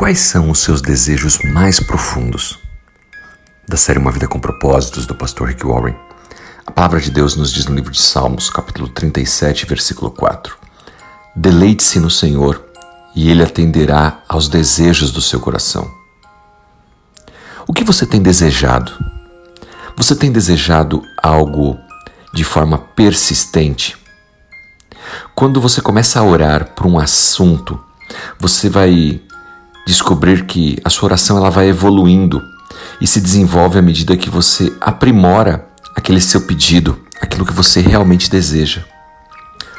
Quais são os seus desejos mais profundos? Da série Uma Vida com Propósitos, do pastor Rick Warren, a palavra de Deus nos diz no livro de Salmos, capítulo 37, versículo 4: Deleite-se no Senhor, e Ele atenderá aos desejos do seu coração. O que você tem desejado? Você tem desejado algo de forma persistente? Quando você começa a orar por um assunto, você vai descobrir que a sua oração ela vai evoluindo e se desenvolve à medida que você aprimora aquele seu pedido, aquilo que você realmente deseja.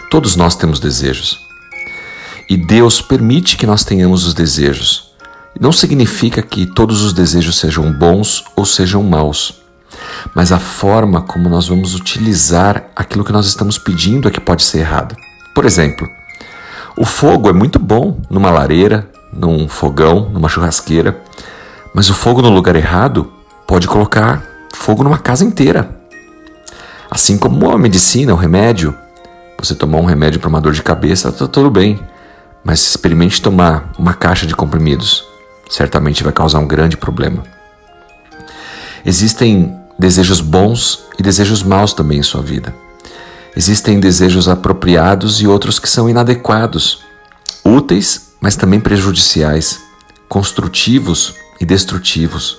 Todos nós temos desejos. E Deus permite que nós tenhamos os desejos. Não significa que todos os desejos sejam bons ou sejam maus mas a forma como nós vamos utilizar aquilo que nós estamos pedindo é que pode ser errada. Por exemplo, o fogo é muito bom numa lareira, num fogão, numa churrasqueira, mas o fogo no lugar errado pode colocar fogo numa casa inteira. Assim como a medicina, o remédio. Você tomar um remédio para uma dor de cabeça, está tudo bem, mas experimente tomar uma caixa de comprimidos. Certamente vai causar um grande problema. Existem desejos bons e desejos maus também em sua vida. Existem desejos apropriados e outros que são inadequados, úteis, mas também prejudiciais, construtivos e destrutivos.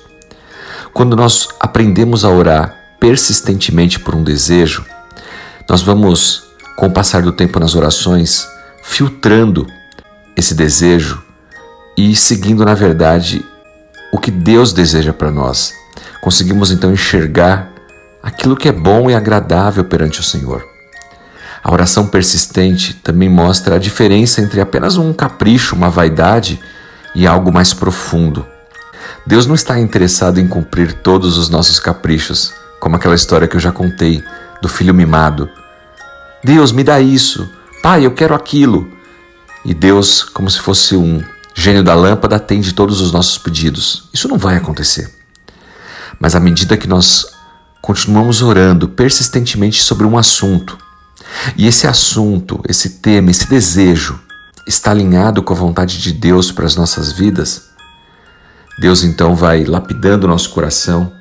Quando nós aprendemos a orar persistentemente por um desejo, nós vamos, com o passar do tempo nas orações, filtrando esse desejo e seguindo, na verdade, o que Deus deseja para nós, conseguimos então enxergar aquilo que é bom e agradável perante o Senhor. A oração persistente também mostra a diferença entre apenas um capricho, uma vaidade e algo mais profundo. Deus não está interessado em cumprir todos os nossos caprichos, como aquela história que eu já contei do filho mimado. Deus, me dá isso. Pai, eu quero aquilo. E Deus, como se fosse um gênio da lâmpada, atende todos os nossos pedidos. Isso não vai acontecer. Mas à medida que nós continuamos orando persistentemente sobre um assunto, e esse assunto, esse tema, esse desejo está alinhado com a vontade de Deus para as nossas vidas, Deus então vai lapidando o nosso coração,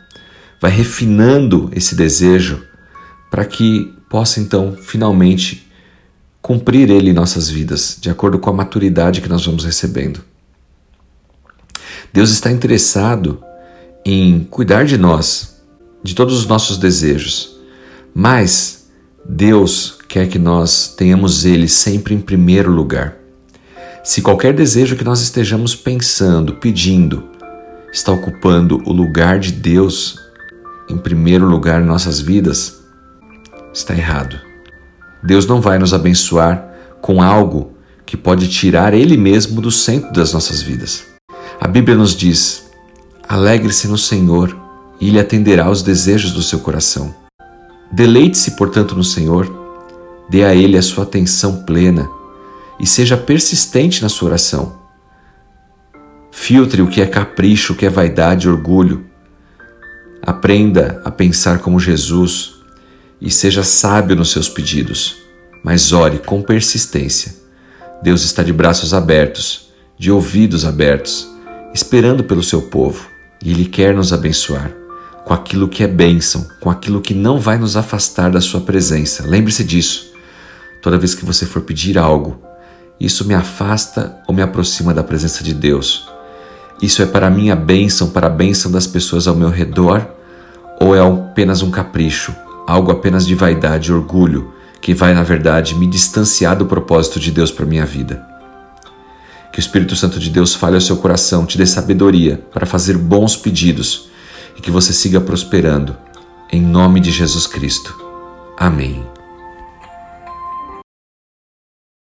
vai refinando esse desejo para que possa então finalmente cumprir ele em nossas vidas, de acordo com a maturidade que nós vamos recebendo. Deus está interessado em cuidar de nós, de todos os nossos desejos, mas Deus quer que nós tenhamos Ele sempre em primeiro lugar. Se qualquer desejo que nós estejamos pensando, pedindo, está ocupando o lugar de Deus em primeiro lugar em nossas vidas, está errado. Deus não vai nos abençoar com algo que pode tirar Ele mesmo do centro das nossas vidas. A Bíblia nos diz Alegre-se no Senhor e Ele atenderá aos desejos do seu coração. Deleite-se, portanto, no Senhor, dê a Ele a sua atenção plena e seja persistente na sua oração. Filtre o que é capricho, o que é vaidade e orgulho. Aprenda a pensar como Jesus e seja sábio nos seus pedidos, mas ore com persistência. Deus está de braços abertos, de ouvidos abertos, esperando pelo seu povo e Ele quer nos abençoar com aquilo que é bênção, com aquilo que não vai nos afastar da Sua presença. Lembre-se disso. Toda vez que você for pedir algo, isso me afasta ou me aproxima da presença de Deus? Isso é para minha bênção, para a bênção das pessoas ao meu redor? Ou é apenas um capricho, algo apenas de vaidade e orgulho, que vai, na verdade, me distanciar do propósito de Deus para minha vida? Que o Espírito Santo de Deus fale ao seu coração, te dê sabedoria para fazer bons pedidos e que você siga prosperando. Em nome de Jesus Cristo. Amém.